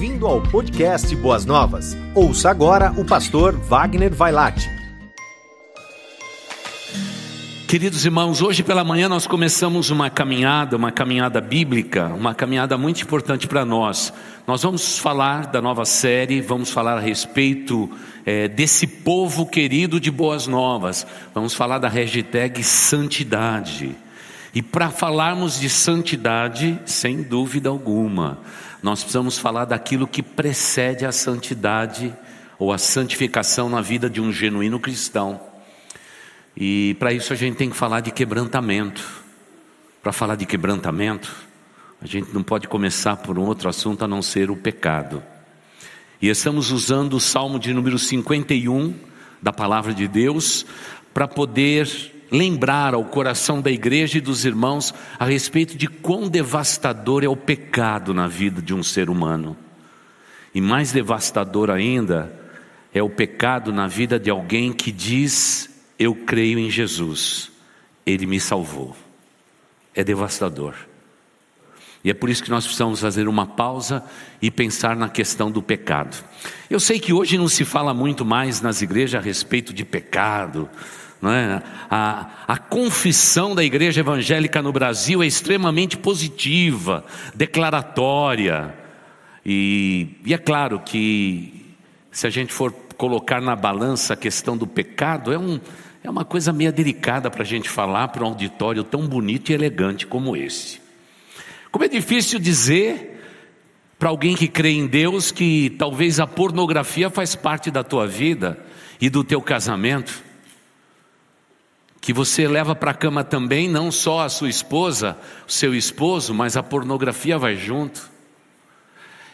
Bem-vindo ao podcast Boas Novas. Ouça agora o pastor Wagner Vailate. Queridos irmãos, hoje pela manhã nós começamos uma caminhada, uma caminhada bíblica, uma caminhada muito importante para nós. Nós vamos falar da nova série, vamos falar a respeito é, desse povo querido de Boas Novas. Vamos falar da hashtag Santidade. E para falarmos de santidade, sem dúvida alguma, nós precisamos falar daquilo que precede a santidade ou a santificação na vida de um genuíno cristão. E para isso a gente tem que falar de quebrantamento. Para falar de quebrantamento, a gente não pode começar por um outro assunto a não ser o pecado. E estamos usando o Salmo de número 51 da palavra de Deus para poder lembrar ao coração da igreja e dos irmãos a respeito de quão devastador é o pecado na vida de um ser humano. E mais devastador ainda é o pecado na vida de alguém que diz: Eu creio em Jesus, Ele me salvou. É devastador. E é por isso que nós precisamos fazer uma pausa e pensar na questão do pecado. Eu sei que hoje não se fala muito mais nas igrejas a respeito de pecado, é? A, a confissão da igreja evangélica no Brasil é extremamente positiva, declaratória. E, e é claro que, se a gente for colocar na balança a questão do pecado, é, um, é uma coisa meio delicada para a gente falar para um auditório tão bonito e elegante como esse. Como é difícil dizer para alguém que crê em Deus que talvez a pornografia faz parte da tua vida e do teu casamento que você leva para a cama também, não só a sua esposa, o seu esposo, mas a pornografia vai junto.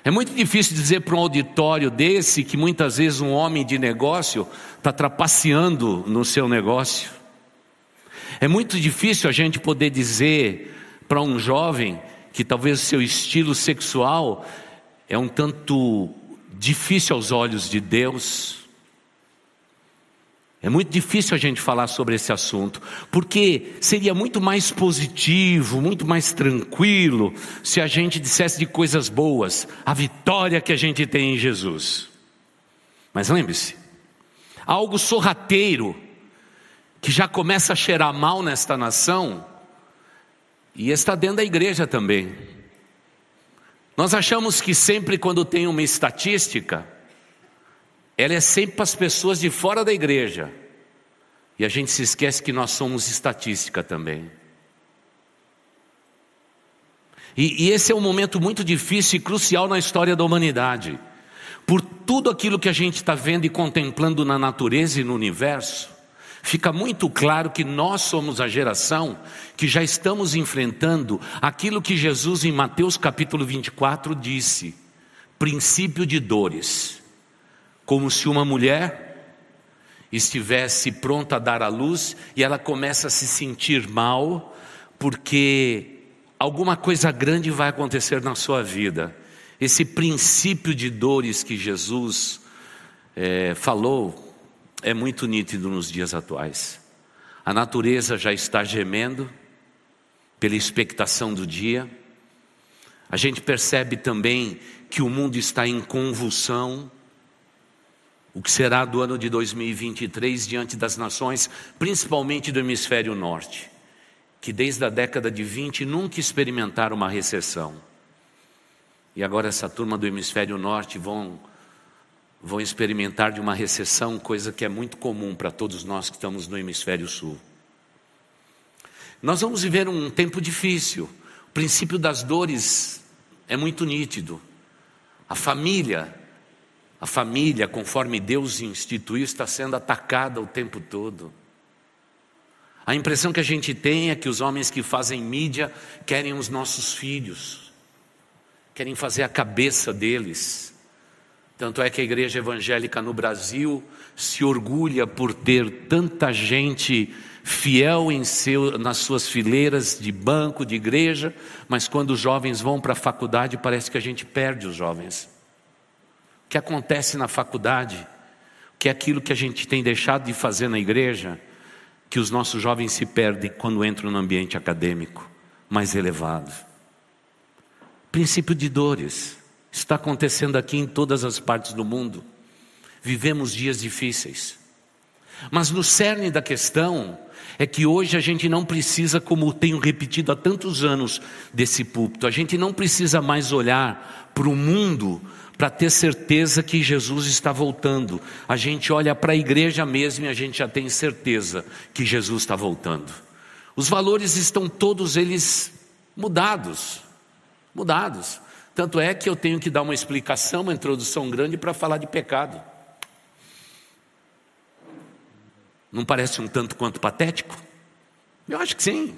É muito difícil dizer para um auditório desse que muitas vezes um homem de negócio está trapaceando no seu negócio. É muito difícil a gente poder dizer para um jovem que talvez o seu estilo sexual é um tanto difícil aos olhos de Deus. É muito difícil a gente falar sobre esse assunto, porque seria muito mais positivo, muito mais tranquilo, se a gente dissesse de coisas boas, a vitória que a gente tem em Jesus. Mas lembre-se, algo sorrateiro, que já começa a cheirar mal nesta nação, e está dentro da igreja também. Nós achamos que sempre quando tem uma estatística, ela é sempre para as pessoas de fora da igreja. E a gente se esquece que nós somos estatística também. E, e, esse é um momento muito difícil e crucial na história da humanidade. Por tudo aquilo que a gente está vendo e contemplando na natureza e no universo, fica muito claro que nós somos a geração que já estamos enfrentando aquilo que Jesus, em Mateus capítulo 24, disse: princípio de dores como se uma mulher estivesse pronta a dar à luz e ela começa a se sentir mal porque alguma coisa grande vai acontecer na sua vida. Esse princípio de dores que Jesus é, falou é muito nítido nos dias atuais. A natureza já está gemendo pela expectação do dia. A gente percebe também que o mundo está em convulsão o que será do ano de 2023 diante das nações, principalmente do hemisfério norte, que desde a década de 20 nunca experimentaram uma recessão. E agora essa turma do hemisfério norte vão vão experimentar de uma recessão, coisa que é muito comum para todos nós que estamos no hemisfério sul. Nós vamos viver um tempo difícil. O princípio das dores é muito nítido. A família a família, conforme Deus instituiu, está sendo atacada o tempo todo. A impressão que a gente tem é que os homens que fazem mídia querem os nossos filhos, querem fazer a cabeça deles. Tanto é que a igreja evangélica no Brasil se orgulha por ter tanta gente fiel em seu, nas suas fileiras de banco, de igreja, mas quando os jovens vão para a faculdade, parece que a gente perde os jovens. Que acontece na faculdade, que é aquilo que a gente tem deixado de fazer na igreja, que os nossos jovens se perdem quando entram no ambiente acadêmico mais elevado. Princípio de dores, está acontecendo aqui em todas as partes do mundo. Vivemos dias difíceis. Mas no cerne da questão é que hoje a gente não precisa, como tenho repetido há tantos anos desse púlpito, a gente não precisa mais olhar para o mundo para ter certeza que Jesus está voltando. A gente olha para a igreja mesmo e a gente já tem certeza que Jesus está voltando. Os valores estão todos eles mudados. Mudados. Tanto é que eu tenho que dar uma explicação, uma introdução grande para falar de pecado. Não parece um tanto quanto patético? Eu acho que sim.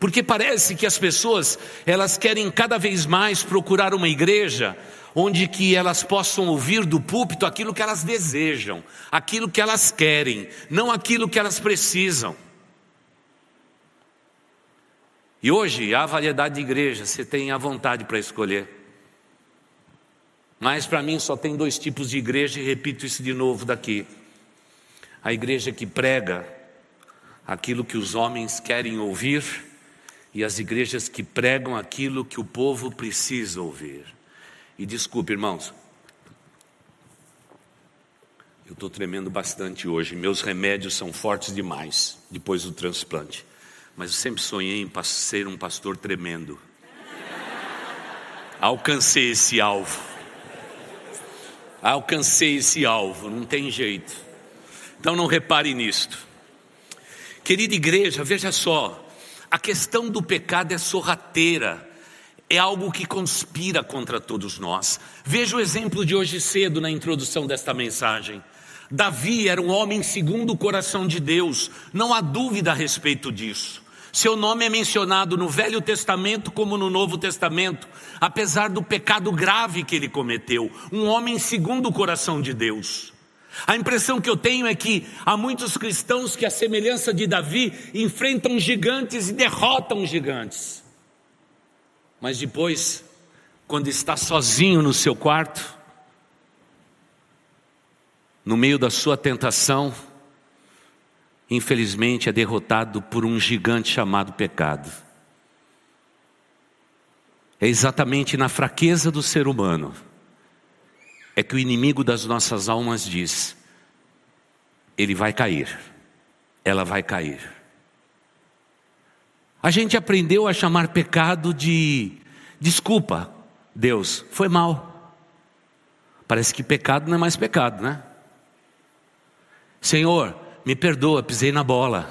Porque parece que as pessoas, elas querem cada vez mais procurar uma igreja onde que elas possam ouvir do púlpito aquilo que elas desejam, aquilo que elas querem, não aquilo que elas precisam. E hoje há variedade de igrejas, você tem a vontade para escolher. Mas para mim só tem dois tipos de igreja, e repito isso de novo daqui a igreja que prega aquilo que os homens querem ouvir e as igrejas que pregam aquilo que o povo precisa ouvir. E desculpe, irmãos, eu estou tremendo bastante hoje, meus remédios são fortes demais depois do transplante, mas eu sempre sonhei em ser um pastor tremendo. Alcancei esse alvo. Alcancei esse alvo, não tem jeito. Então não repare nisto. Querida igreja, veja só, a questão do pecado é sorrateira, é algo que conspira contra todos nós. Veja o exemplo de hoje cedo na introdução desta mensagem. Davi era um homem segundo o coração de Deus, não há dúvida a respeito disso. Seu nome é mencionado no Velho Testamento como no Novo Testamento, apesar do pecado grave que ele cometeu. Um homem segundo o coração de Deus. A impressão que eu tenho é que há muitos cristãos que, à semelhança de Davi, enfrentam gigantes e derrotam gigantes. Mas depois, quando está sozinho no seu quarto, no meio da sua tentação, infelizmente é derrotado por um gigante chamado pecado. É exatamente na fraqueza do ser humano é que o inimigo das nossas almas diz: ele vai cair, ela vai cair. A gente aprendeu a chamar pecado de desculpa, Deus, foi mal. Parece que pecado não é mais pecado, né? Senhor, me perdoa, pisei na bola.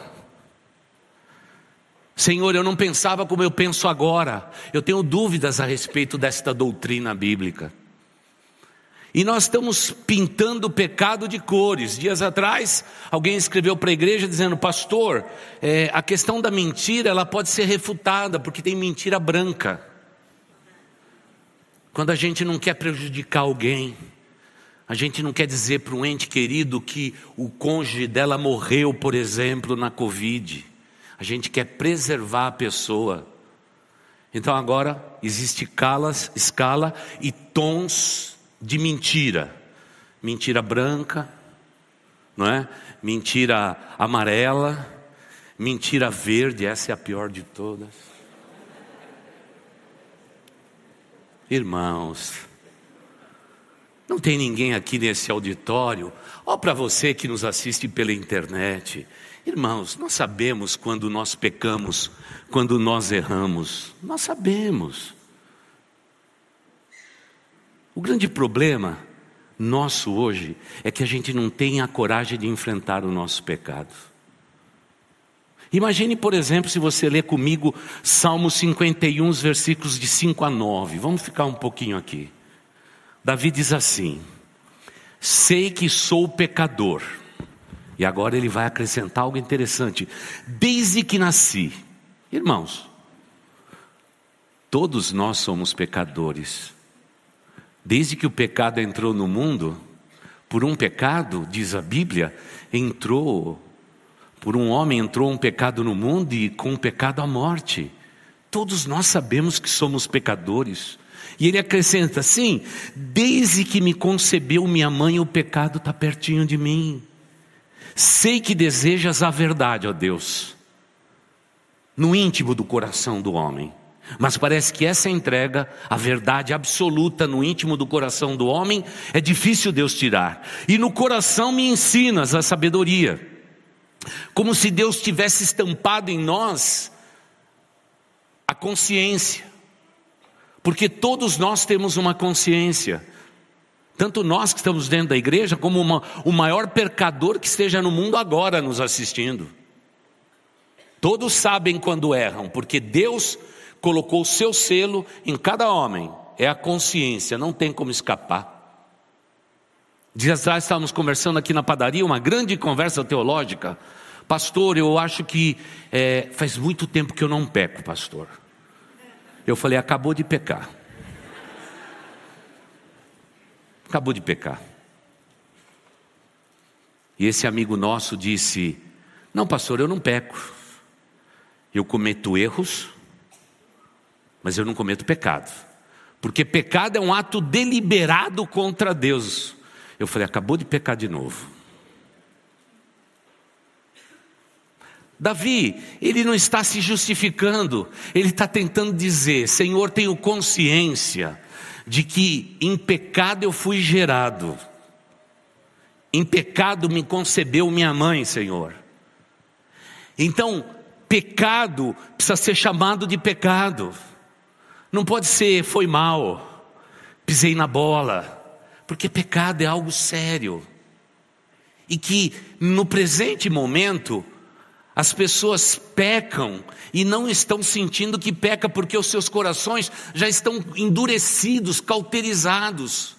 Senhor, eu não pensava como eu penso agora. Eu tenho dúvidas a respeito desta doutrina bíblica. E nós estamos pintando o pecado de cores. Dias atrás, alguém escreveu para a igreja dizendo: Pastor, é, a questão da mentira ela pode ser refutada, porque tem mentira branca. Quando a gente não quer prejudicar alguém, a gente não quer dizer para um ente querido que o cônjuge dela morreu, por exemplo, na Covid. A gente quer preservar a pessoa. Então agora existe escalas, escala e tons de mentira. Mentira branca, não é? Mentira amarela, mentira verde, essa é a pior de todas. Irmãos, não tem ninguém aqui nesse auditório, ou para você que nos assiste pela internet. Irmãos, nós sabemos quando nós pecamos, quando nós erramos, nós sabemos. O grande problema nosso hoje é que a gente não tem a coragem de enfrentar o nosso pecado. Imagine, por exemplo, se você ler comigo Salmo 51, versículos de 5 a 9. Vamos ficar um pouquinho aqui. Davi diz assim: Sei que sou pecador. E agora ele vai acrescentar algo interessante. Desde que nasci. Irmãos, todos nós somos pecadores. Desde que o pecado entrou no mundo, por um pecado, diz a Bíblia, entrou, por um homem entrou um pecado no mundo e com o pecado a morte. Todos nós sabemos que somos pecadores. E ele acrescenta assim: desde que me concebeu minha mãe, o pecado está pertinho de mim. Sei que desejas a verdade, ó Deus, no íntimo do coração do homem. Mas parece que essa entrega, a verdade absoluta no íntimo do coração do homem, é difícil Deus tirar. E no coração me ensinas a sabedoria. Como se Deus tivesse estampado em nós a consciência. Porque todos nós temos uma consciência. Tanto nós que estamos dentro da igreja, como uma, o maior pecador que esteja no mundo agora nos assistindo. Todos sabem quando erram, porque Deus colocou o seu selo em cada homem. É a consciência, não tem como escapar. Dias atrás estávamos conversando aqui na padaria, uma grande conversa teológica. Pastor, eu acho que é, faz muito tempo que eu não peco, pastor. Eu falei, acabou de pecar. acabou de pecar. E esse amigo nosso disse: Não, pastor, eu não peco. Eu cometo erros, mas eu não cometo pecado. Porque pecado é um ato deliberado contra Deus. Eu falei: Acabou de pecar de novo. Davi, ele não está se justificando, ele está tentando dizer: Senhor, tenho consciência de que em pecado eu fui gerado, em pecado me concebeu minha mãe, Senhor. Então, pecado precisa ser chamado de pecado, não pode ser foi mal, pisei na bola, porque pecado é algo sério, e que no presente momento, as pessoas pecam e não estão sentindo que peca porque os seus corações já estão endurecidos, cauterizados.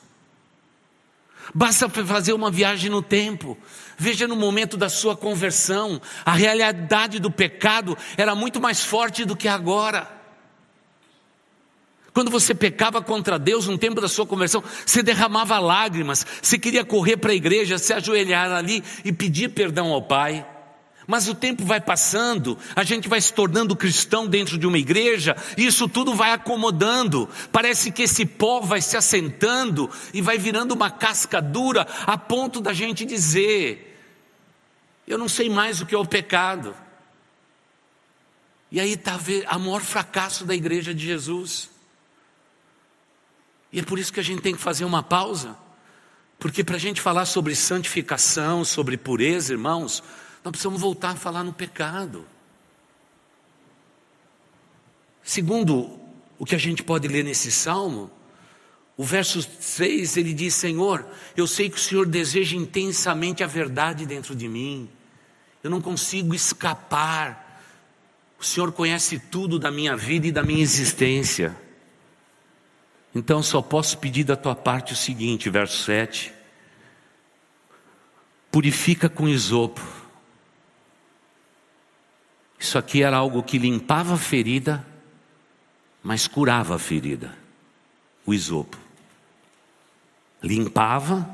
Basta fazer uma viagem no tempo. Veja no momento da sua conversão, a realidade do pecado era muito mais forte do que agora. Quando você pecava contra Deus no tempo da sua conversão, você derramava lágrimas, você queria correr para a igreja, se ajoelhar ali e pedir perdão ao Pai. Mas o tempo vai passando, a gente vai se tornando cristão dentro de uma igreja, e isso tudo vai acomodando. Parece que esse pó vai se assentando e vai virando uma casca dura, a ponto da gente dizer: Eu não sei mais o que é o pecado. E aí está o maior fracasso da igreja de Jesus. E é por isso que a gente tem que fazer uma pausa, porque para a gente falar sobre santificação, sobre pureza, irmãos, nós precisamos voltar a falar no pecado. Segundo o que a gente pode ler nesse salmo, o verso 6 ele diz: Senhor, eu sei que o Senhor deseja intensamente a verdade dentro de mim, eu não consigo escapar. O Senhor conhece tudo da minha vida e da minha existência. Então só posso pedir da tua parte o seguinte, verso 7. Purifica com isopo isso aqui era algo que limpava a ferida, mas curava a ferida. O isopo. Limpava,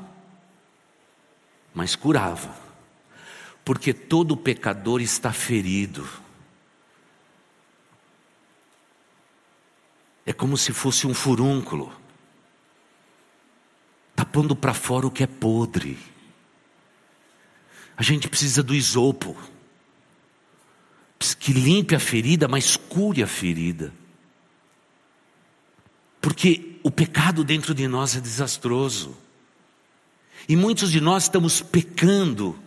mas curava. Porque todo pecador está ferido. É como se fosse um furúnculo, tapando para fora o que é podre. A gente precisa do isopo que limpe a ferida, mas cure a ferida. Porque o pecado dentro de nós é desastroso. E muitos de nós estamos pecando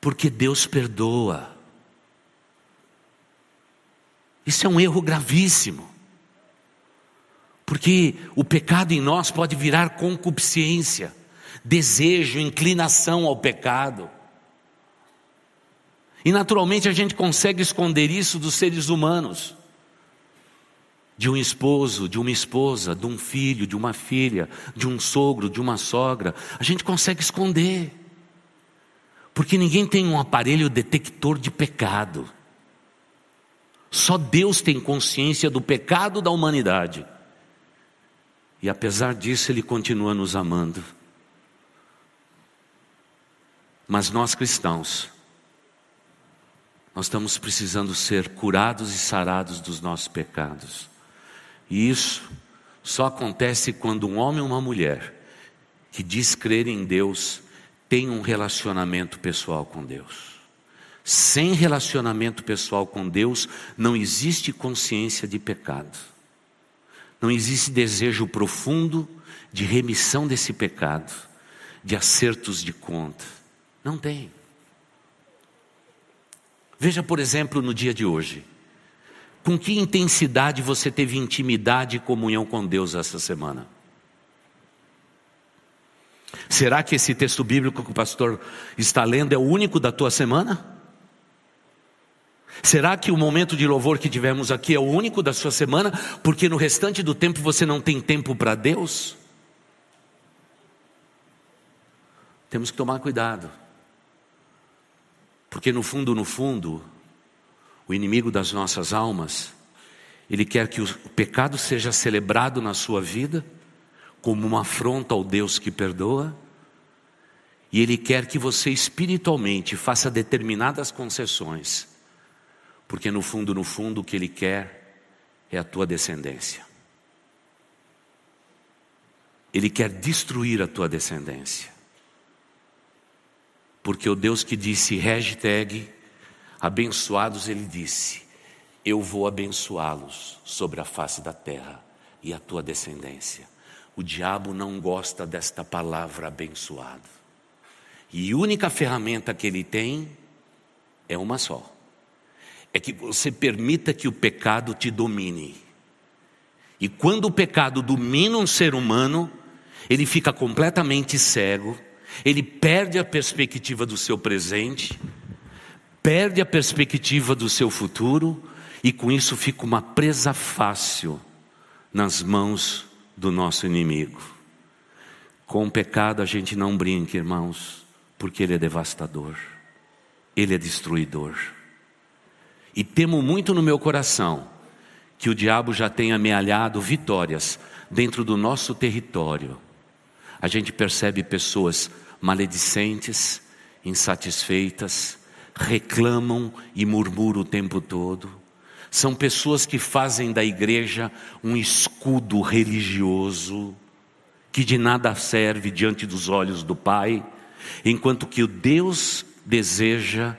porque Deus perdoa. Isso é um erro gravíssimo. Porque o pecado em nós pode virar concupiscência, desejo, inclinação ao pecado. E naturalmente a gente consegue esconder isso dos seres humanos. De um esposo, de uma esposa, de um filho, de uma filha, de um sogro, de uma sogra. A gente consegue esconder. Porque ninguém tem um aparelho detector de pecado. Só Deus tem consciência do pecado da humanidade. E apesar disso, Ele continua nos amando. Mas nós cristãos, nós estamos precisando ser curados e sarados dos nossos pecados. E isso só acontece quando um homem ou uma mulher que diz crer em Deus tem um relacionamento pessoal com Deus. Sem relacionamento pessoal com Deus, não existe consciência de pecado. Não existe desejo profundo de remissão desse pecado, de acertos de conta. Não tem. Veja, por exemplo, no dia de hoje. Com que intensidade você teve intimidade e comunhão com Deus essa semana? Será que esse texto bíblico que o pastor está lendo é o único da tua semana? Será que o momento de louvor que tivemos aqui é o único da sua semana, porque no restante do tempo você não tem tempo para Deus? Temos que tomar cuidado, porque no fundo, no fundo, o inimigo das nossas almas, ele quer que o pecado seja celebrado na sua vida como uma afronta ao Deus que perdoa, e ele quer que você espiritualmente faça determinadas concessões porque no fundo, no fundo, o que Ele quer é a tua descendência. Ele quer destruir a tua descendência. Porque o Deus que disse hashtag abençoados, Ele disse: Eu vou abençoá-los sobre a face da terra e a tua descendência. O diabo não gosta desta palavra abençoado. E a única ferramenta que ele tem é uma só é que você permita que o pecado te domine. E quando o pecado domina um ser humano, ele fica completamente cego, ele perde a perspectiva do seu presente, perde a perspectiva do seu futuro, e com isso fica uma presa fácil nas mãos do nosso inimigo. Com o pecado a gente não brinca, irmãos, porque ele é devastador, ele é destruidor. E temo muito no meu coração que o diabo já tenha amealhado vitórias dentro do nosso território. A gente percebe pessoas maledicentes, insatisfeitas, reclamam e murmuram o tempo todo. São pessoas que fazem da igreja um escudo religioso que de nada serve diante dos olhos do Pai, enquanto que o Deus deseja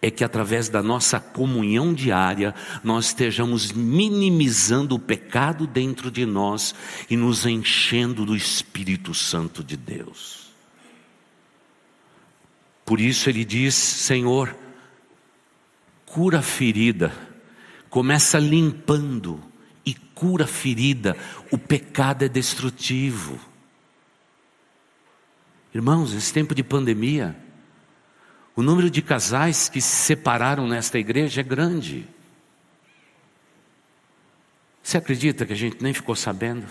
é que através da nossa comunhão diária nós estejamos minimizando o pecado dentro de nós e nos enchendo do Espírito Santo de Deus. Por isso ele diz: Senhor, cura a ferida, começa limpando e cura a ferida, o pecado é destrutivo. Irmãos, esse tempo de pandemia, o número de casais que se separaram nesta igreja é grande. Você acredita que a gente nem ficou sabendo?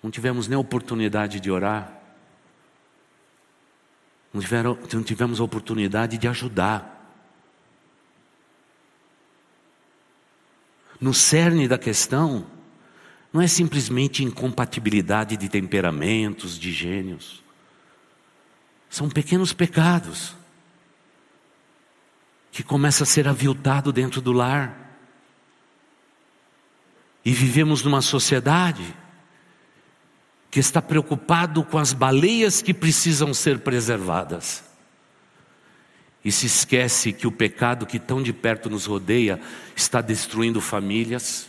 Não tivemos nem oportunidade de orar. Não, tiveram, não tivemos oportunidade de ajudar. No cerne da questão, não é simplesmente incompatibilidade de temperamentos, de gênios. São pequenos pecados que começa a ser aviltado dentro do lar. E vivemos numa sociedade que está preocupado com as baleias que precisam ser preservadas. E se esquece que o pecado que tão de perto nos rodeia está destruindo famílias,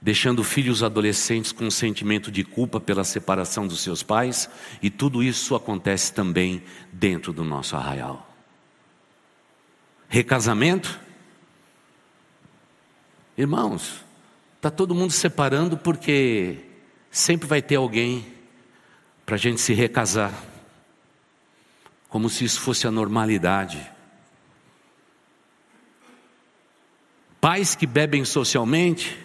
deixando filhos adolescentes com um sentimento de culpa pela separação dos seus pais, e tudo isso acontece também dentro do nosso arraial recasamento. Irmãos, está todo mundo separando porque sempre vai ter alguém para a gente se recasar, como se isso fosse a normalidade. Pais que bebem socialmente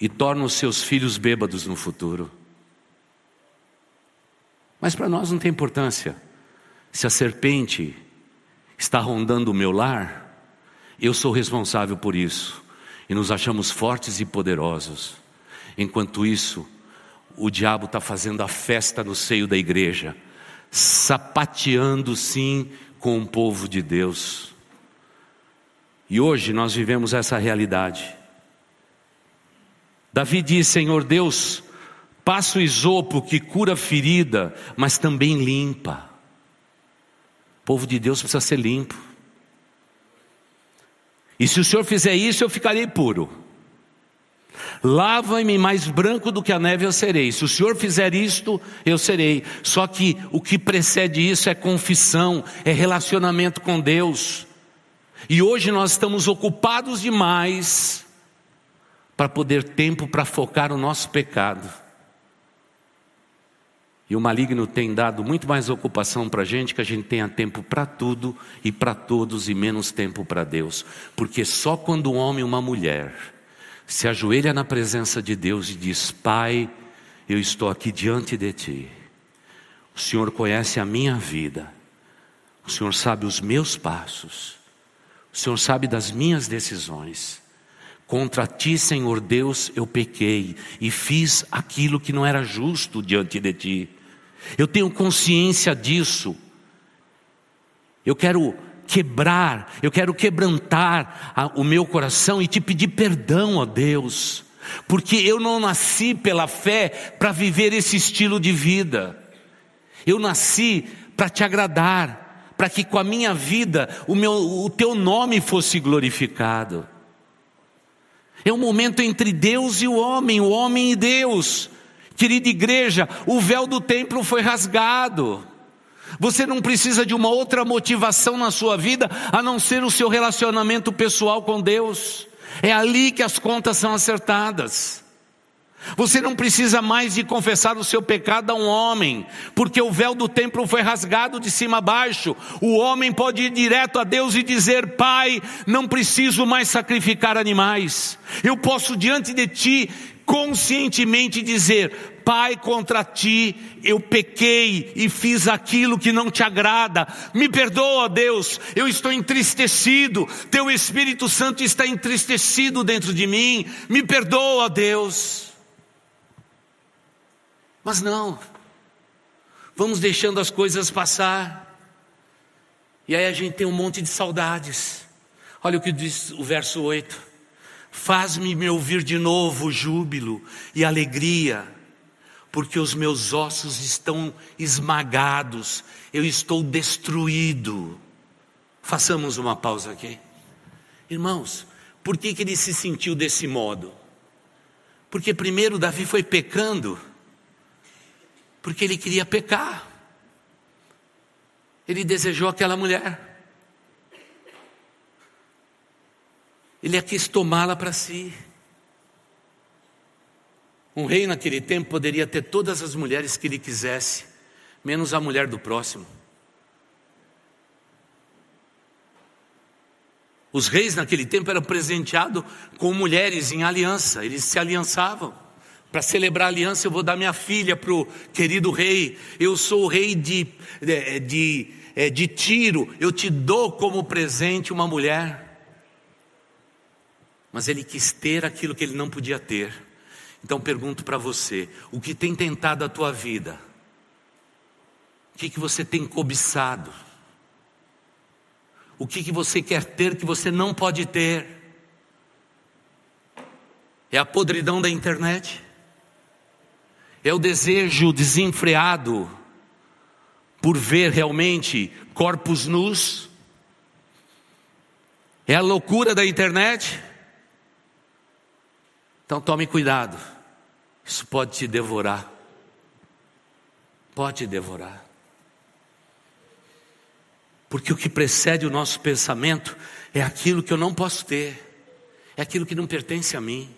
e tornam seus filhos bêbados no futuro. Mas para nós não tem importância se a serpente está rondando o meu lar, eu sou responsável por isso. E nos achamos fortes e poderosos. Enquanto isso, o diabo está fazendo a festa no seio da igreja, sapateando sim com o povo de Deus. E hoje nós vivemos essa realidade. Davi diz: Senhor Deus, passa o isopo que cura ferida, mas também limpa. O povo de Deus precisa ser limpo. E se o Senhor fizer isso, eu ficarei puro. Lava-me mais branco do que a neve eu serei. Se o Senhor fizer isto, eu serei. Só que o que precede isso é confissão, é relacionamento com Deus. E hoje nós estamos ocupados demais para poder tempo para focar o nosso pecado. E o maligno tem dado muito mais ocupação para a gente, que a gente tenha tempo para tudo e para todos e menos tempo para Deus. Porque só quando um homem e uma mulher se ajoelha na presença de Deus e diz: Pai, eu estou aqui diante de Ti. O Senhor conhece a minha vida. O Senhor sabe os meus passos. O Senhor sabe das minhas decisões. Contra Ti, Senhor Deus, eu pequei e fiz aquilo que não era justo diante de Ti. Eu tenho consciência disso. Eu quero quebrar, eu quero quebrantar a, o meu coração e te pedir perdão, ó Deus, porque eu não nasci pela fé para viver esse estilo de vida, eu nasci para te agradar, para que com a minha vida o, meu, o teu nome fosse glorificado. É um momento entre Deus e o homem, o homem e Deus. Querida igreja, o véu do templo foi rasgado. Você não precisa de uma outra motivação na sua vida a não ser o seu relacionamento pessoal com Deus. É ali que as contas são acertadas. Você não precisa mais de confessar o seu pecado a um homem, porque o véu do templo foi rasgado de cima a baixo. O homem pode ir direto a Deus e dizer: Pai, não preciso mais sacrificar animais. Eu posso diante de ti conscientemente dizer: Pai, contra ti eu pequei e fiz aquilo que não te agrada. Me perdoa, Deus, eu estou entristecido. Teu Espírito Santo está entristecido dentro de mim. Me perdoa, Deus. Mas não, vamos deixando as coisas passar. E aí a gente tem um monte de saudades. Olha o que diz o verso 8. Faz-me me ouvir de novo júbilo e alegria, porque os meus ossos estão esmagados, eu estou destruído. Façamos uma pausa aqui. Irmãos, por que, que ele se sentiu desse modo? Porque primeiro Davi foi pecando, porque ele queria pecar. Ele desejou aquela mulher. Ele quis tomá-la para si. Um rei naquele tempo poderia ter todas as mulheres que ele quisesse, menos a mulher do próximo. Os reis naquele tempo eram presenteados com mulheres em aliança, eles se aliançavam. Para celebrar a aliança, eu vou dar minha filha para o querido rei. Eu sou o rei de, de, é, de Tiro, eu te dou como presente uma mulher mas ele quis ter aquilo que ele não podia ter. Então pergunto para você: o que tem tentado a tua vida? O que, que você tem cobiçado? O que, que você quer ter que você não pode ter? É a podridão da internet? É o desejo desenfreado por ver realmente corpos nus? É a loucura da internet? Então tome cuidado, isso pode te devorar. Pode te devorar. Porque o que precede o nosso pensamento é aquilo que eu não posso ter, é aquilo que não pertence a mim.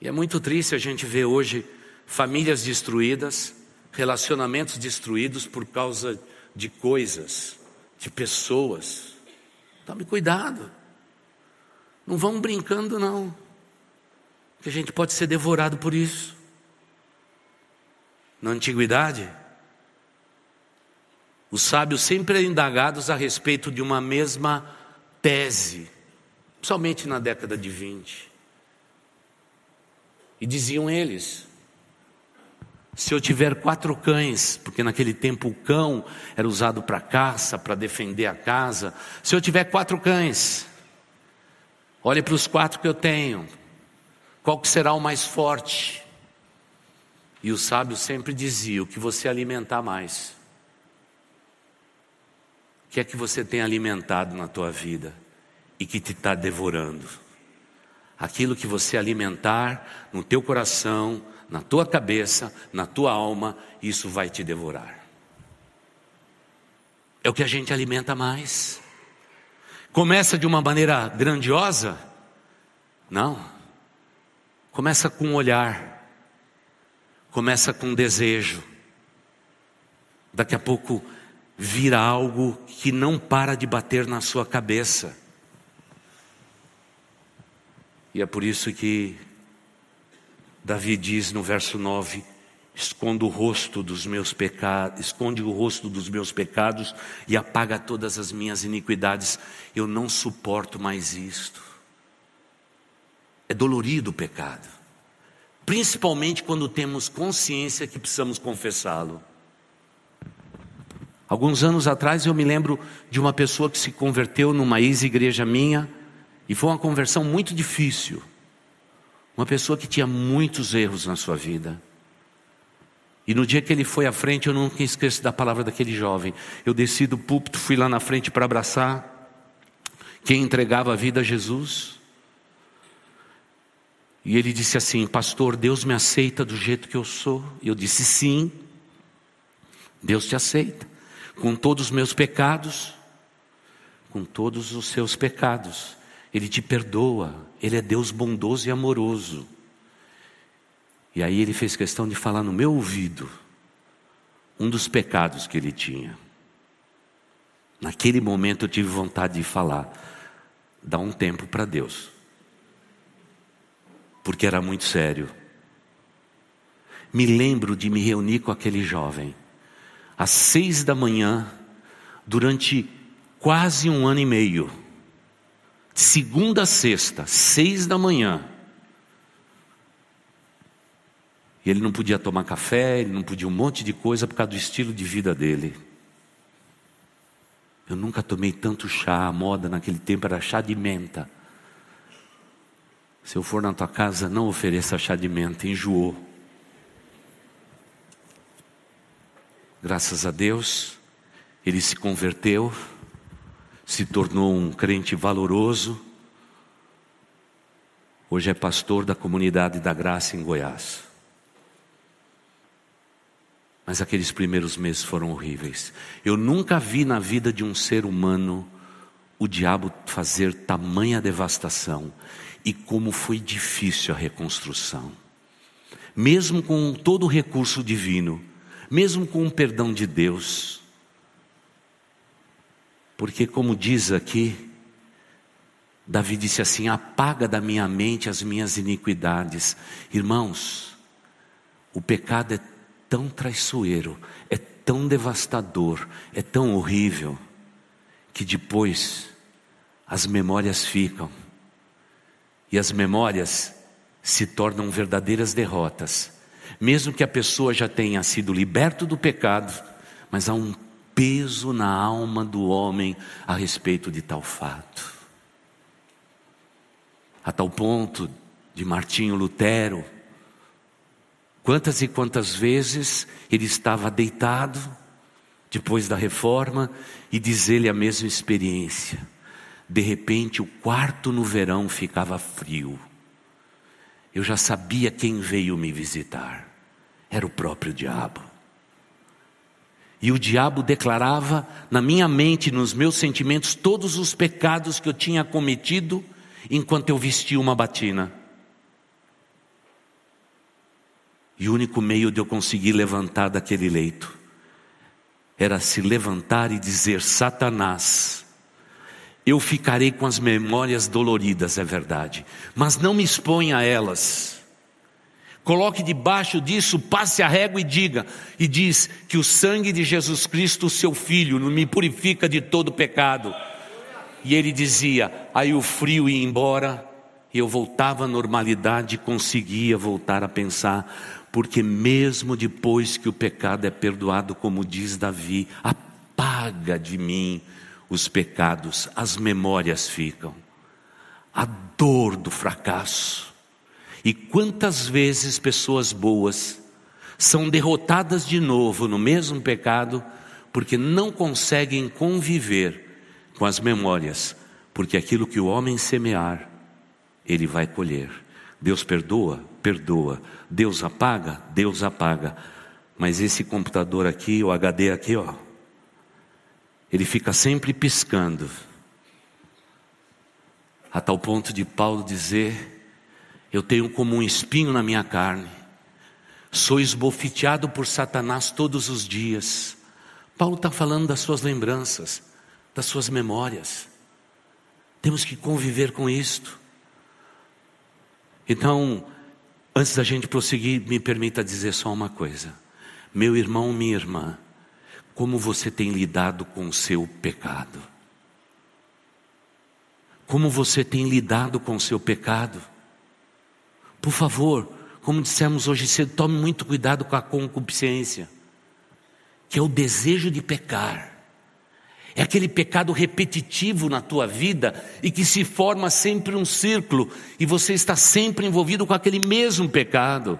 E é muito triste a gente ver hoje famílias destruídas, relacionamentos destruídos por causa de coisas, de pessoas. Tome cuidado. Não vamos brincando, não. Que a gente pode ser devorado por isso. Na antiguidade, os sábios sempre eram indagados a respeito de uma mesma tese, somente na década de 20. E diziam eles: se eu tiver quatro cães, porque naquele tempo o cão era usado para caça, para defender a casa, se eu tiver quatro cães, Olhe para os quatro que eu tenho. Qual que será o mais forte? E o sábio sempre dizia: o que você alimentar mais, que é que você tem alimentado na tua vida e que te está devorando? Aquilo que você alimentar no teu coração, na tua cabeça, na tua alma, isso vai te devorar. É o que a gente alimenta mais. Começa de uma maneira grandiosa? Não. Começa com um olhar. Começa com um desejo. Daqui a pouco vira algo que não para de bater na sua cabeça. E é por isso que Davi diz no verso 9: esconde o rosto dos meus pecados, esconde o rosto dos meus pecados e apaga todas as minhas iniquidades. Eu não suporto mais isto. É dolorido o pecado, principalmente quando temos consciência que precisamos confessá-lo. Alguns anos atrás eu me lembro de uma pessoa que se converteu numa ex-igreja minha e foi uma conversão muito difícil. Uma pessoa que tinha muitos erros na sua vida. E no dia que ele foi à frente, eu nunca esqueço da palavra daquele jovem. Eu desci do púlpito, fui lá na frente para abraçar quem entregava a vida a Jesus. E ele disse assim: Pastor, Deus me aceita do jeito que eu sou. Eu disse: Sim, Deus te aceita, com todos os meus pecados, com todos os seus pecados. Ele te perdoa, Ele é Deus bondoso e amoroso. E aí ele fez questão de falar no meu ouvido um dos pecados que ele tinha. Naquele momento eu tive vontade de falar, dá um tempo para Deus, porque era muito sério. Me lembro de me reunir com aquele jovem, às seis da manhã, durante quase um ano e meio segunda a sexta, seis da manhã. E ele não podia tomar café, ele não podia um monte de coisa por causa do estilo de vida dele. Eu nunca tomei tanto chá, a moda naquele tempo era chá de menta. Se eu for na tua casa, não ofereça chá de menta, enjoou. Graças a Deus, ele se converteu se tornou um crente valoroso. Hoje é pastor da comunidade da Graça em Goiás. Mas aqueles primeiros meses foram horríveis. Eu nunca vi na vida de um ser humano o diabo fazer tamanha devastação e como foi difícil a reconstrução. Mesmo com todo o recurso divino, mesmo com o perdão de Deus, porque, como diz aqui, Davi disse assim: apaga da minha mente as minhas iniquidades. Irmãos, o pecado é tão traiçoeiro, é tão devastador, é tão horrível, que depois as memórias ficam, e as memórias se tornam verdadeiras derrotas, mesmo que a pessoa já tenha sido liberto do pecado, mas há um peso na alma do homem a respeito de tal fato. A tal ponto de Martinho Lutero, quantas e quantas vezes ele estava deitado depois da reforma e diz ele a mesma experiência. De repente, o quarto no verão ficava frio. Eu já sabia quem veio me visitar. Era o próprio diabo. E o diabo declarava na minha mente, nos meus sentimentos, todos os pecados que eu tinha cometido enquanto eu vestia uma batina. E o único meio de eu conseguir levantar daquele leito era se levantar e dizer: Satanás, eu ficarei com as memórias doloridas, é verdade, mas não me exponha a elas Coloque debaixo disso, passe a régua e diga, e diz que o sangue de Jesus Cristo, seu filho, me purifica de todo pecado. E ele dizia, aí o frio ia embora, e eu voltava à normalidade, conseguia voltar a pensar, porque mesmo depois que o pecado é perdoado, como diz Davi, apaga de mim os pecados, as memórias ficam, a dor do fracasso, e quantas vezes pessoas boas são derrotadas de novo no mesmo pecado, porque não conseguem conviver com as memórias, porque aquilo que o homem semear, ele vai colher. Deus perdoa, perdoa. Deus apaga, Deus apaga. Mas esse computador aqui, o HD aqui, ó, ele fica sempre piscando. A tal ponto de Paulo dizer: Eu tenho como um espinho na minha carne, sou esbofeteado por Satanás todos os dias. Paulo está falando das suas lembranças, das suas memórias. Temos que conviver com isto. Então, antes da gente prosseguir, me permita dizer só uma coisa. Meu irmão, minha irmã, como você tem lidado com o seu pecado? Como você tem lidado com o seu pecado? Por favor, como dissemos hoje cedo, tome muito cuidado com a concupiscência que é o desejo de pecar. É aquele pecado repetitivo na tua vida e que se forma sempre um círculo e você está sempre envolvido com aquele mesmo pecado.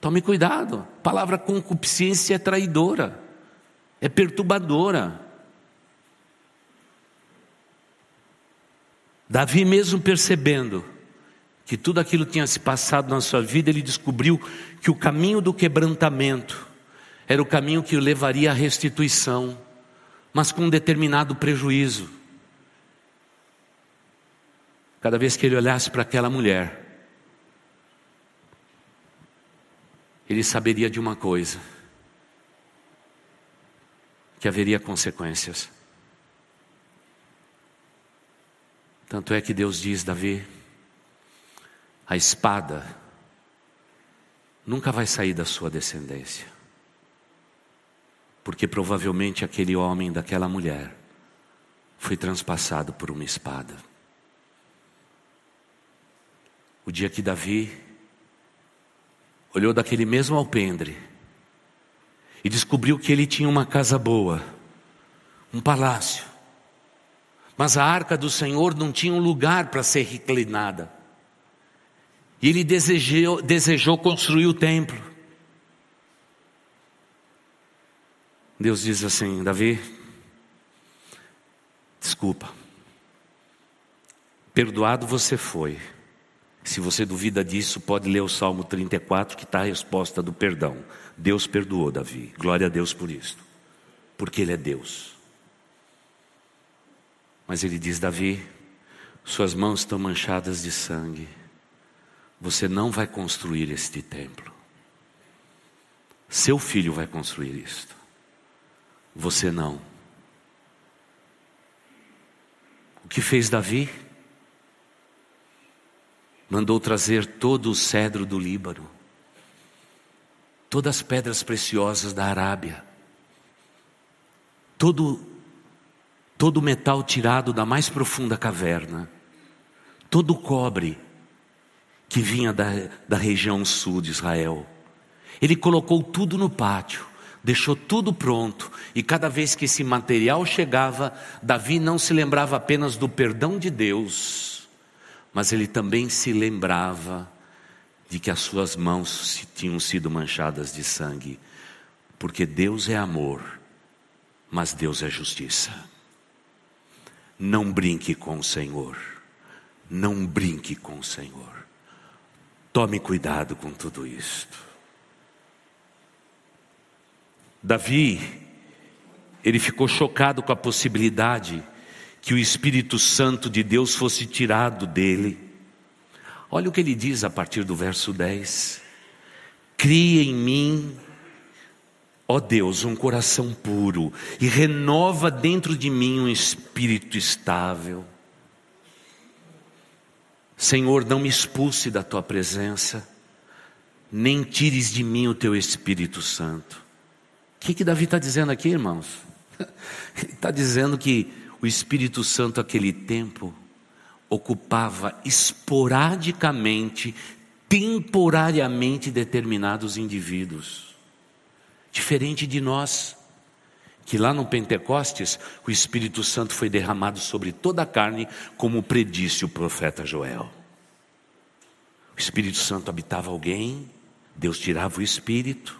Tome cuidado, a palavra concupiscência é traidora, é perturbadora. Davi, mesmo percebendo que tudo aquilo tinha se passado na sua vida, ele descobriu que o caminho do quebrantamento era o caminho que o levaria à restituição, mas com um determinado prejuízo. Cada vez que ele olhasse para aquela mulher, ele saberia de uma coisa: que haveria consequências. Tanto é que Deus diz, Davi, a espada nunca vai sair da sua descendência porque provavelmente aquele homem daquela mulher foi transpassado por uma espada. O dia que Davi olhou daquele mesmo alpendre e descobriu que ele tinha uma casa boa, um palácio, mas a arca do Senhor não tinha um lugar para ser reclinada. E ele desejou, desejou construir o templo. Deus diz assim: Davi, desculpa, perdoado você foi. Se você duvida disso, pode ler o Salmo 34, que está a resposta do perdão. Deus perdoou Davi, glória a Deus por isso, porque Ele é Deus. Mas ele diz: Davi, suas mãos estão manchadas de sangue, você não vai construir este templo, seu filho vai construir isto. Você não. O que fez Davi? Mandou trazer todo o cedro do Líbano, todas as pedras preciosas da Arábia, todo todo o metal tirado da mais profunda caverna, todo o cobre que vinha da, da região sul de Israel. Ele colocou tudo no pátio deixou tudo pronto, e cada vez que esse material chegava, Davi não se lembrava apenas do perdão de Deus, mas ele também se lembrava de que as suas mãos tinham sido manchadas de sangue, porque Deus é amor, mas Deus é justiça. Não brinque com o Senhor, não brinque com o Senhor. Tome cuidado com tudo isto. Davi, ele ficou chocado com a possibilidade que o Espírito Santo de Deus fosse tirado dele. Olha o que ele diz a partir do verso 10: Cria em mim, ó Deus, um coração puro e renova dentro de mim um espírito estável. Senhor, não me expulse da tua presença, nem tires de mim o teu Espírito Santo. O que, que Davi está dizendo aqui, irmãos? Ele está dizendo que o Espírito Santo, aquele tempo, ocupava esporadicamente, temporariamente determinados indivíduos. Diferente de nós, que lá no Pentecostes, o Espírito Santo foi derramado sobre toda a carne, como predisse o profeta Joel. O Espírito Santo habitava alguém, Deus tirava o Espírito,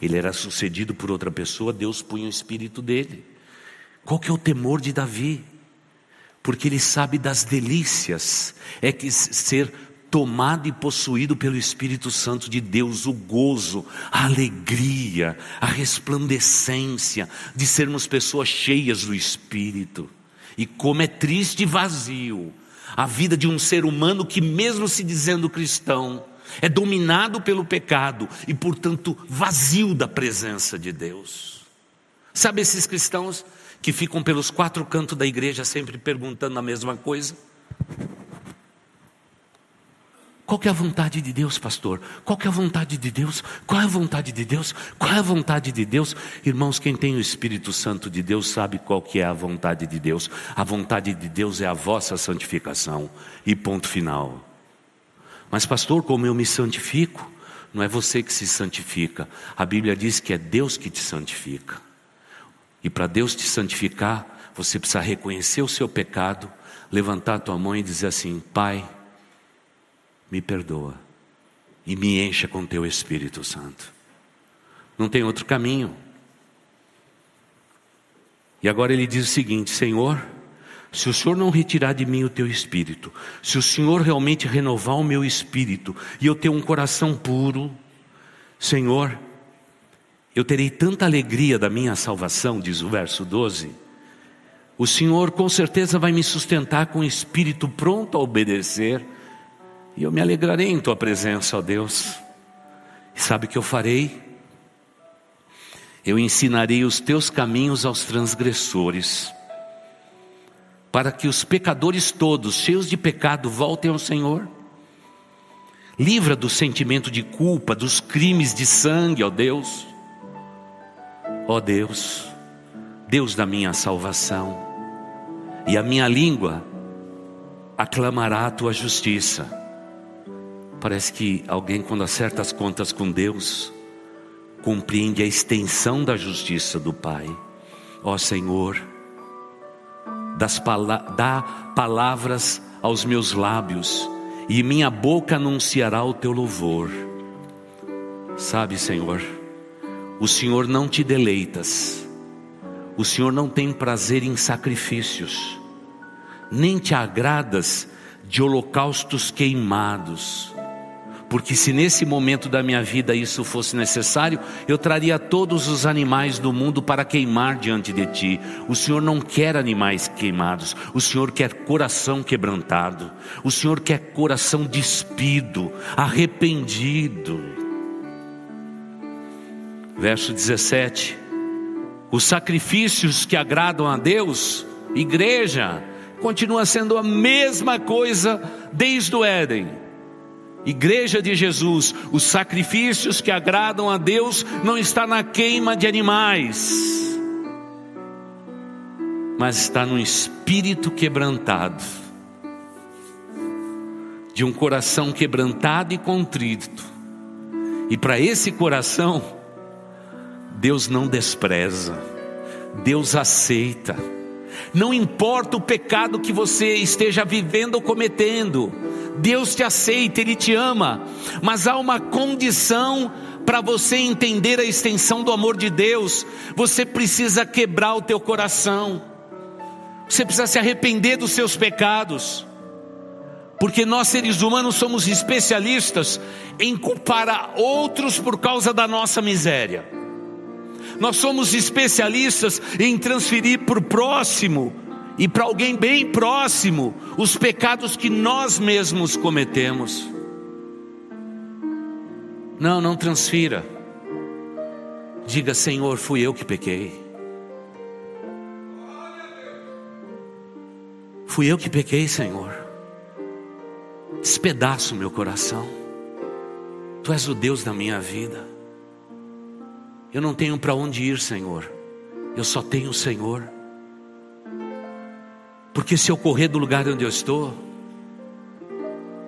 Ele era sucedido por outra pessoa, Deus punha o espírito dele. Qual que é o temor de Davi? Porque ele sabe das delícias, é que ser tomado e possuído pelo Espírito Santo de Deus, o gozo, a alegria, a resplandecência de sermos pessoas cheias do Espírito. E como é triste e vazio a vida de um ser humano que, mesmo se dizendo cristão, é dominado pelo pecado e, portanto, vazio da presença de Deus. Sabe esses cristãos que ficam pelos quatro cantos da igreja sempre perguntando a mesma coisa? Qual é a vontade de Deus, pastor? Qual é a vontade de Deus? Qual é a vontade de Deus? Qual é a vontade de Deus? Irmãos, quem tem o Espírito Santo de Deus sabe qual que é a vontade de Deus. A vontade de Deus é a vossa santificação. E ponto final. Mas pastor, como eu me santifico? Não é você que se santifica. A Bíblia diz que é Deus que te santifica. E para Deus te santificar, você precisa reconhecer o seu pecado, levantar a tua mão e dizer assim: Pai, me perdoa e me encha com teu Espírito Santo. Não tem outro caminho. E agora ele diz o seguinte: Senhor, se o Senhor não retirar de mim o teu espírito, se o Senhor realmente renovar o meu espírito e eu ter um coração puro, Senhor, eu terei tanta alegria da minha salvação, diz o verso 12. O Senhor com certeza vai me sustentar com o espírito pronto a obedecer e eu me alegrarei em tua presença, ó Deus. E sabe o que eu farei? Eu ensinarei os teus caminhos aos transgressores, para que os pecadores todos, cheios de pecado, voltem ao Senhor. Livra do sentimento de culpa, dos crimes de sangue, ó Deus. Ó Deus, Deus da minha salvação, e a minha língua aclamará a tua justiça Parece que alguém, quando acerta as contas com Deus, compreende a extensão da justiça do Pai. Ó Senhor, das pala dá palavras aos meus lábios, e minha boca anunciará o teu louvor. Sabe, Senhor, o Senhor não te deleitas, o Senhor não tem prazer em sacrifícios, nem te agradas de holocaustos queimados porque se nesse momento da minha vida isso fosse necessário, eu traria todos os animais do mundo para queimar diante de ti. O Senhor não quer animais queimados, o Senhor quer coração quebrantado, o Senhor quer coração despido, arrependido. Verso 17: Os sacrifícios que agradam a Deus, igreja, continua sendo a mesma coisa desde o Éden Igreja de Jesus, os sacrifícios que agradam a Deus não está na queima de animais, mas está no espírito quebrantado, de um coração quebrantado e contrito. E para esse coração, Deus não despreza, Deus aceita. Não importa o pecado que você esteja vivendo ou cometendo, Deus te aceita, Ele te ama, mas há uma condição para você entender a extensão do amor de Deus, você precisa quebrar o teu coração, você precisa se arrepender dos seus pecados, porque nós seres humanos somos especialistas em culpar outros por causa da nossa miséria, nós somos especialistas em transferir para o próximo e para alguém bem próximo os pecados que nós mesmos cometemos. Não, não transfira. Diga, Senhor, fui eu que pequei. Fui eu que pequei, Senhor. Despedaço meu coração. Tu és o Deus da minha vida. Eu não tenho para onde ir, Senhor. Eu só tenho o Senhor. Porque se eu correr do lugar onde eu estou,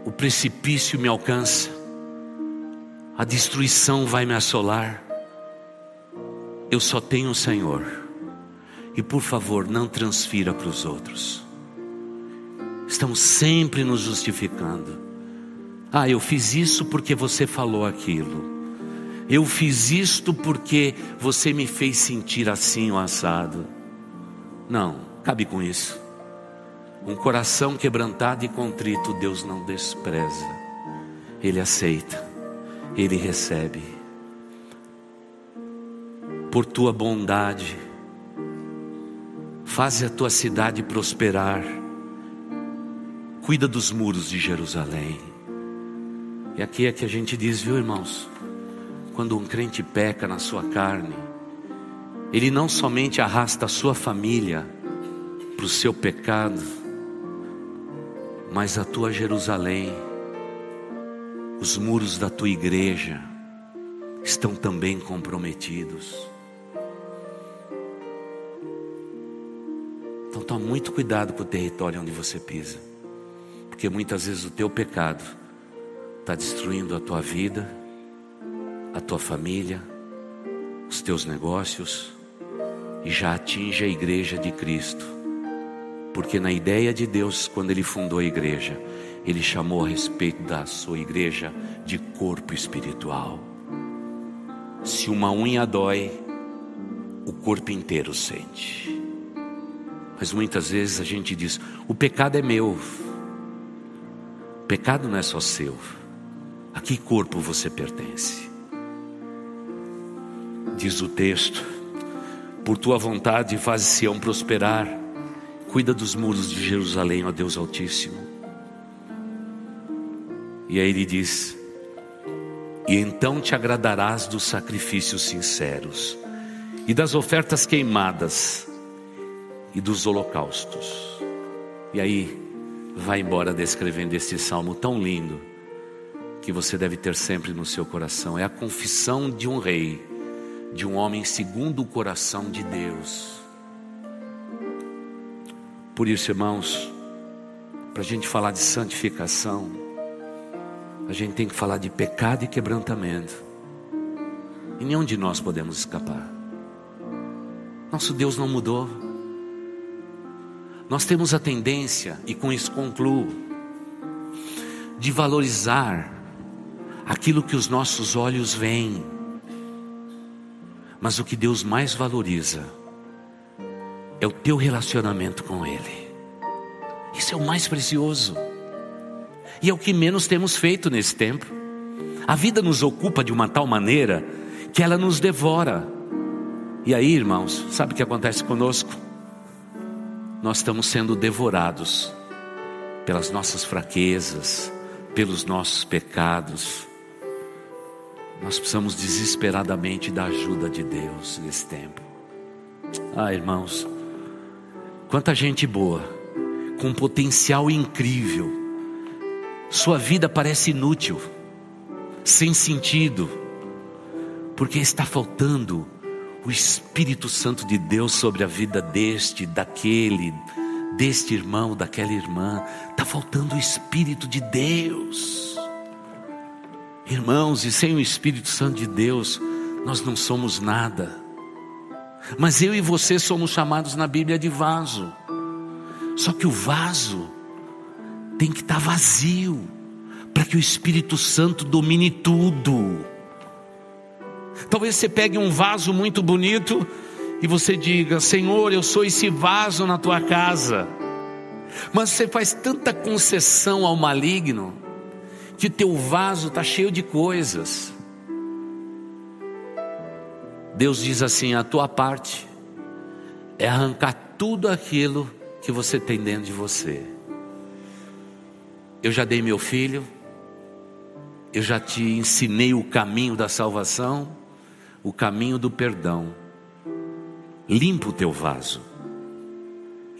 o precipício me alcança, a destruição vai me assolar. Eu só tenho o Senhor. E por favor, não transfira para os outros. Estamos sempre nos justificando. Ah, eu fiz isso porque você falou aquilo. Eu fiz isto porque você me fez sentir assim o assado. Não, cabe com isso. Um coração quebrantado e contrito, Deus não despreza. Ele aceita, ele recebe. Por tua bondade, faze a tua cidade prosperar. Cuida dos muros de Jerusalém. E aqui é que a gente diz, viu, irmãos? Quando um crente peca na sua carne, ele não somente arrasta a sua família para o seu pecado, mas a tua Jerusalém, os muros da tua igreja estão também comprometidos. Então tome muito cuidado com o território onde você pisa, porque muitas vezes o teu pecado está destruindo a tua vida, a tua família, os teus negócios e já atinge a igreja de Cristo. Porque na ideia de Deus, quando ele fundou a igreja, ele chamou a respeito da sua igreja de corpo espiritual. Se uma unha dói, o corpo inteiro sente. Mas muitas vezes a gente diz: o pecado é meu. O pecado não é só seu. A que corpo você pertence? Diz o texto: por tua vontade faz Sião prosperar, cuida dos muros de Jerusalém, ó Deus Altíssimo. E aí ele diz: E então te agradarás dos sacrifícios sinceros, e das ofertas queimadas, e dos holocaustos. E aí, vai embora descrevendo esse salmo tão lindo, que você deve ter sempre no seu coração. É a confissão de um rei de um homem segundo o coração de Deus. Por isso, irmãos, para a gente falar de santificação, a gente tem que falar de pecado e quebrantamento. E nenhum de nós podemos escapar. Nosso Deus não mudou. Nós temos a tendência, e com isso concluo, de valorizar aquilo que os nossos olhos veem mas o que Deus mais valoriza é o teu relacionamento com Ele. Isso é o mais precioso. E é o que menos temos feito nesse tempo. A vida nos ocupa de uma tal maneira que ela nos devora. E aí, irmãos, sabe o que acontece conosco? Nós estamos sendo devorados pelas nossas fraquezas, pelos nossos pecados nós precisamos desesperadamente da ajuda de Deus nesse tempo. Ah, irmãos, quanta gente boa, com potencial incrível, sua vida parece inútil, sem sentido, porque está faltando o Espírito Santo de Deus sobre a vida deste, daquele, deste irmão, daquela irmã. Está faltando o Espírito de Deus. Irmãos, e sem o Espírito Santo de Deus, nós não somos nada. Mas eu e você somos chamados na Bíblia de vaso. Só que o vaso tem que estar tá vazio, para que o Espírito Santo domine tudo. Talvez você pegue um vaso muito bonito e você diga: Senhor, eu sou esse vaso na tua casa. Mas você faz tanta concessão ao maligno que teu vaso está cheio de coisas. Deus diz assim: a tua parte é arrancar tudo aquilo que você tem dentro de você. Eu já dei meu filho, eu já te ensinei o caminho da salvação, o caminho do perdão. Limpa o teu vaso,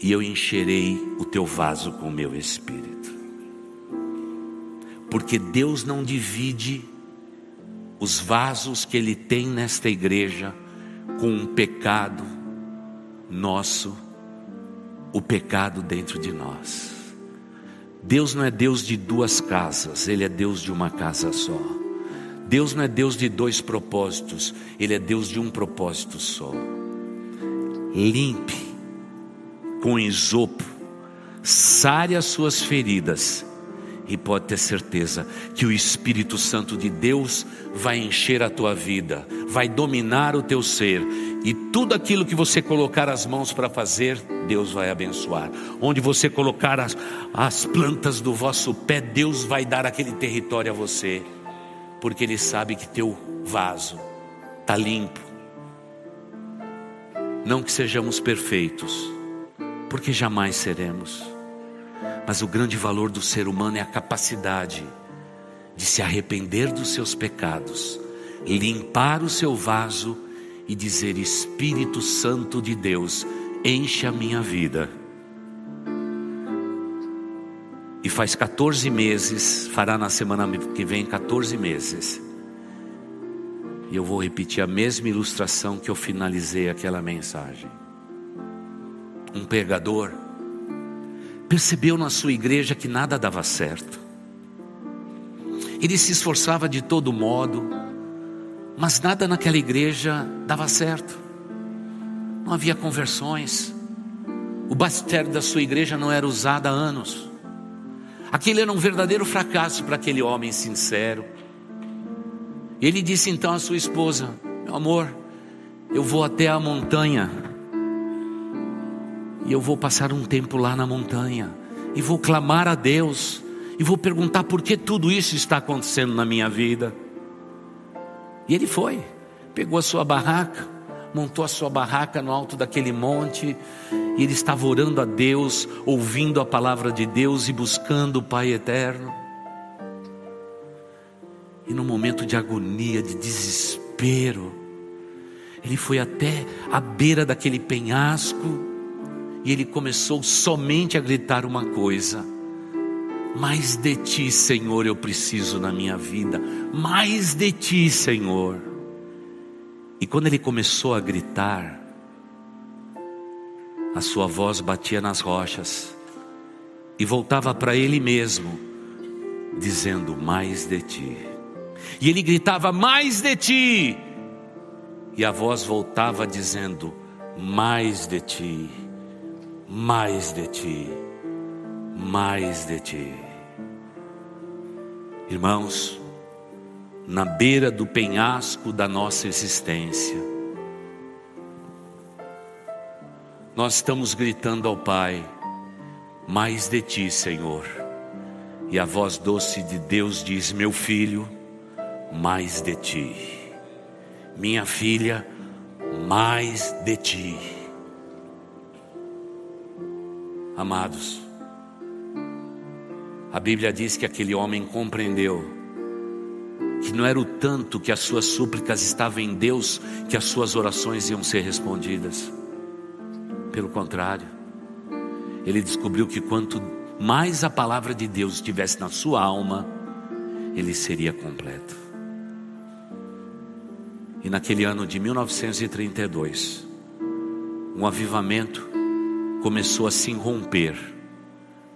e eu encherei o teu vaso com o meu espírito porque Deus não divide os vasos que Ele tem nesta igreja com um pecado nosso, o pecado dentro de nós. Deus não é Deus de duas casas, Ele é Deus de uma casa só. Deus não é Deus de dois propósitos, Ele é Deus de um propósito só. Limpe com isopo, sare as suas feridas E pode ter certeza que o Espírito Santo de Deus vai encher a tua vida, vai dominar o teu ser, e tudo aquilo que você colocar as mãos para fazer, Deus vai abençoar. Onde você colocar as, as plantas do vosso pé, Deus vai dar aquele território a você, porque Ele sabe que teu vaso está limpo. Não que sejamos perfeitos, porque jamais seremos. Mas o grande valor do ser humano é a capacidade de se arrepender dos seus pecados, limpar o seu vaso e dizer: Espírito Santo de Deus, enche a minha vida. E faz 14 meses, fará na semana que vem 14 meses. E eu vou repetir a mesma ilustração que eu finalizei aquela mensagem. Um pregador percebeu na sua igreja que nada dava certo. Ele se esforçava de todo modo, mas nada naquela igreja dava certo. Não havia conversões. O bastério da sua igreja não era usado há anos. Aquele era um verdadeiro fracasso para aquele homem sincero. Ele disse então à sua esposa: Meu amor, eu vou até a montanha e eu vou passar um tempo lá na montanha. E vou clamar a Deus. E vou perguntar por que tudo isso está acontecendo na minha vida. E ele foi, pegou a sua barraca, montou a sua barraca no alto daquele monte, e ele estava orando a Deus, ouvindo a palavra de Deus e buscando o Pai eterno. E no momento de agonia, de desespero, ele foi até a beira daquele penhasco e ele começou somente a gritar uma coisa: Mais de ti, Senhor, eu preciso na minha vida, mais de ti, Senhor. E quando ele começou a gritar, a sua voz batia nas rochas e voltava para ele mesmo, dizendo: Mais de ti. E ele gritava: Mais de ti. E a voz voltava dizendo: Mais de ti mais de ti, mais de ti. Irmãos, na beira do penhasco da nossa existência, nós estamos gritando ao Pai: mais de ti, Senhor. E a voz doce de Deus diz: Meu filho, mais de ti. Minha filha, mais de ti. Amados, a Bíblia diz que aquele homem compreendeu que não era o tanto que as suas súplicas estavam em Deus que as suas orações iam ser respondidas. Pelo contrário, ele descobriu que quanto mais a palavra de Deus estivesse na sua alma, ele seria completo. E naquele ano de 1932, um avivamento começou a se romper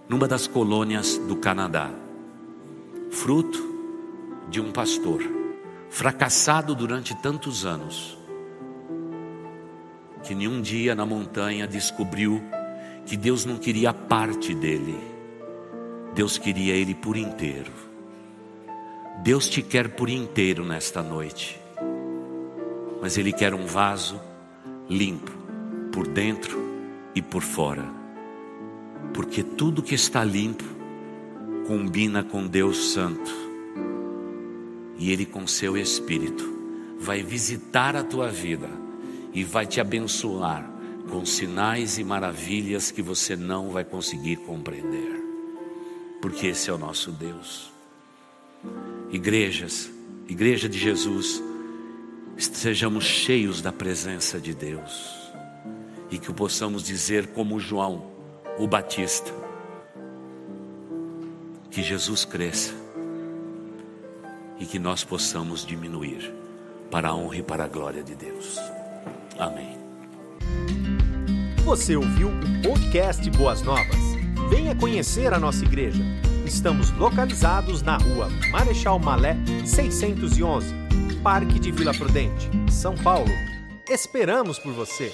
numa das colônias do Canadá, fruto de um pastor fracassado durante tantos anos, que nenhum dia na montanha descobriu que Deus não queria parte dele, Deus queria ele por inteiro. Deus te quer por inteiro nesta noite, mas Ele quer um vaso limpo por dentro e por fora, porque tudo que está limpo combina com Deus Santo, e Ele, com seu Espírito, vai visitar a tua vida e vai te abençoar com sinais e maravilhas que você não vai conseguir compreender, porque esse é o nosso Deus. Igrejas, Igreja de Jesus, sejamos cheios da presença de Deus e que possamos dizer, como João, o Batista, que Jesus cresça e que nós possamos diminuir para a honra e para a glória de Deus. Amém. Você ouviu o podcast Boas Novas? Venha conhecer a nossa igreja. Estamos localizados na rua Marechal Malé 611, Parque de Vila Prudente, São Paulo. Esperamos por você!